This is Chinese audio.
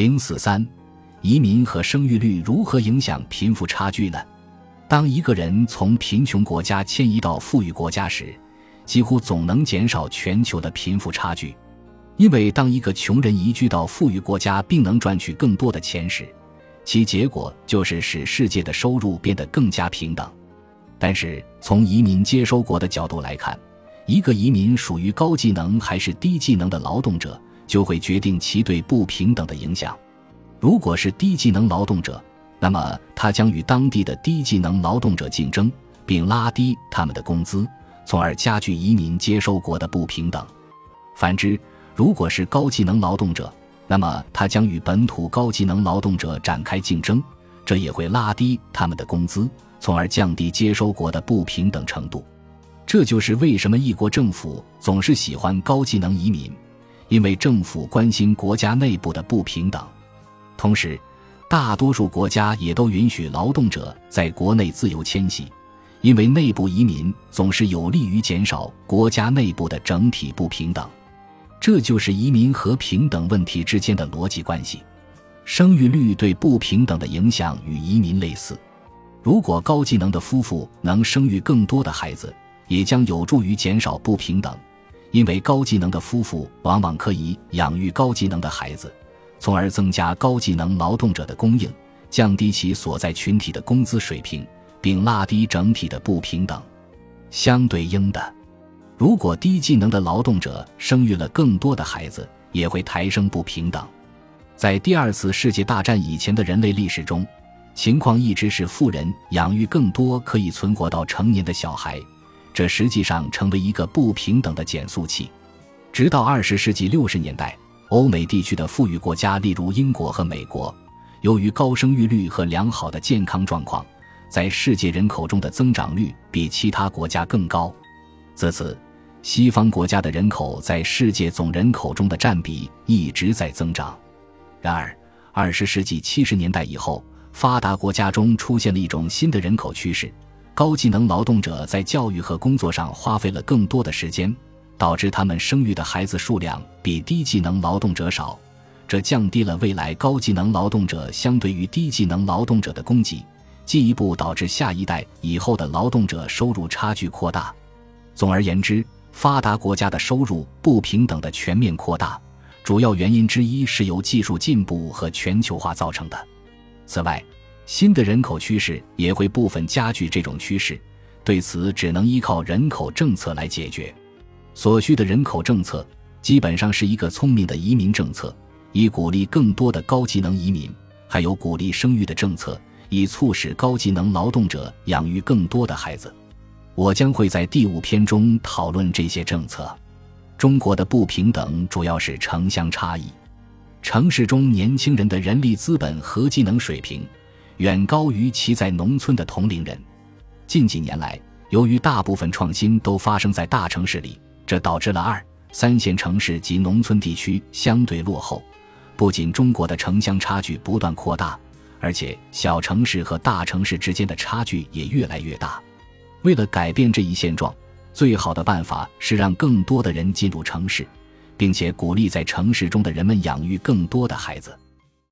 零四三，移民和生育率如何影响贫富差距呢？当一个人从贫穷国家迁移到富裕国家时，几乎总能减少全球的贫富差距。因为当一个穷人移居到富裕国家并能赚取更多的钱时，其结果就是使世界的收入变得更加平等。但是，从移民接收国的角度来看，一个移民属于高技能还是低技能的劳动者。就会决定其对不平等的影响。如果是低技能劳动者，那么他将与当地的低技能劳动者竞争，并拉低他们的工资，从而加剧移民接收国的不平等。反之，如果是高技能劳动者，那么他将与本土高技能劳动者展开竞争，这也会拉低他们的工资，从而降低接收国的不平等程度。这就是为什么一国政府总是喜欢高技能移民。因为政府关心国家内部的不平等，同时，大多数国家也都允许劳动者在国内自由迁徙，因为内部移民总是有利于减少国家内部的整体不平等。这就是移民和平等问题之间的逻辑关系。生育率对不平等的影响与移民类似。如果高技能的夫妇能生育更多的孩子，也将有助于减少不平等。因为高技能的夫妇往往可以养育高技能的孩子，从而增加高技能劳动者的供应，降低其所在群体的工资水平，并拉低整体的不平等。相对应的，如果低技能的劳动者生育了更多的孩子，也会抬升不平等。在第二次世界大战以前的人类历史中，情况一直是富人养育更多可以存活到成年的小孩。这实际上成为一个不平等的减速器，直到二十世纪六十年代，欧美地区的富裕国家，例如英国和美国，由于高生育率和良好的健康状况，在世界人口中的增长率比其他国家更高。自此，西方国家的人口在世界总人口中的占比一直在增长。然而，二十世纪七十年代以后，发达国家中出现了一种新的人口趋势。高技能劳动者在教育和工作上花费了更多的时间，导致他们生育的孩子数量比低技能劳动者少，这降低了未来高技能劳动者相对于低技能劳动者的供给，进一步导致下一代以后的劳动者收入差距扩大。总而言之，发达国家的收入不平等的全面扩大，主要原因之一是由技术进步和全球化造成的。此外，新的人口趋势也会部分加剧这种趋势，对此只能依靠人口政策来解决。所需的人口政策基本上是一个聪明的移民政策，以鼓励更多的高技能移民；还有鼓励生育的政策，以促使高技能劳动者养育更多的孩子。我将会在第五篇中讨论这些政策。中国的不平等主要是城乡差异，城市中年轻人的人力资本和技能水平。远高于其在农村的同龄人。近几年来，由于大部分创新都发生在大城市里，这导致了二三线城市及农村地区相对落后。不仅中国的城乡差距不断扩大，而且小城市和大城市之间的差距也越来越大。为了改变这一现状，最好的办法是让更多的人进入城市，并且鼓励在城市中的人们养育更多的孩子。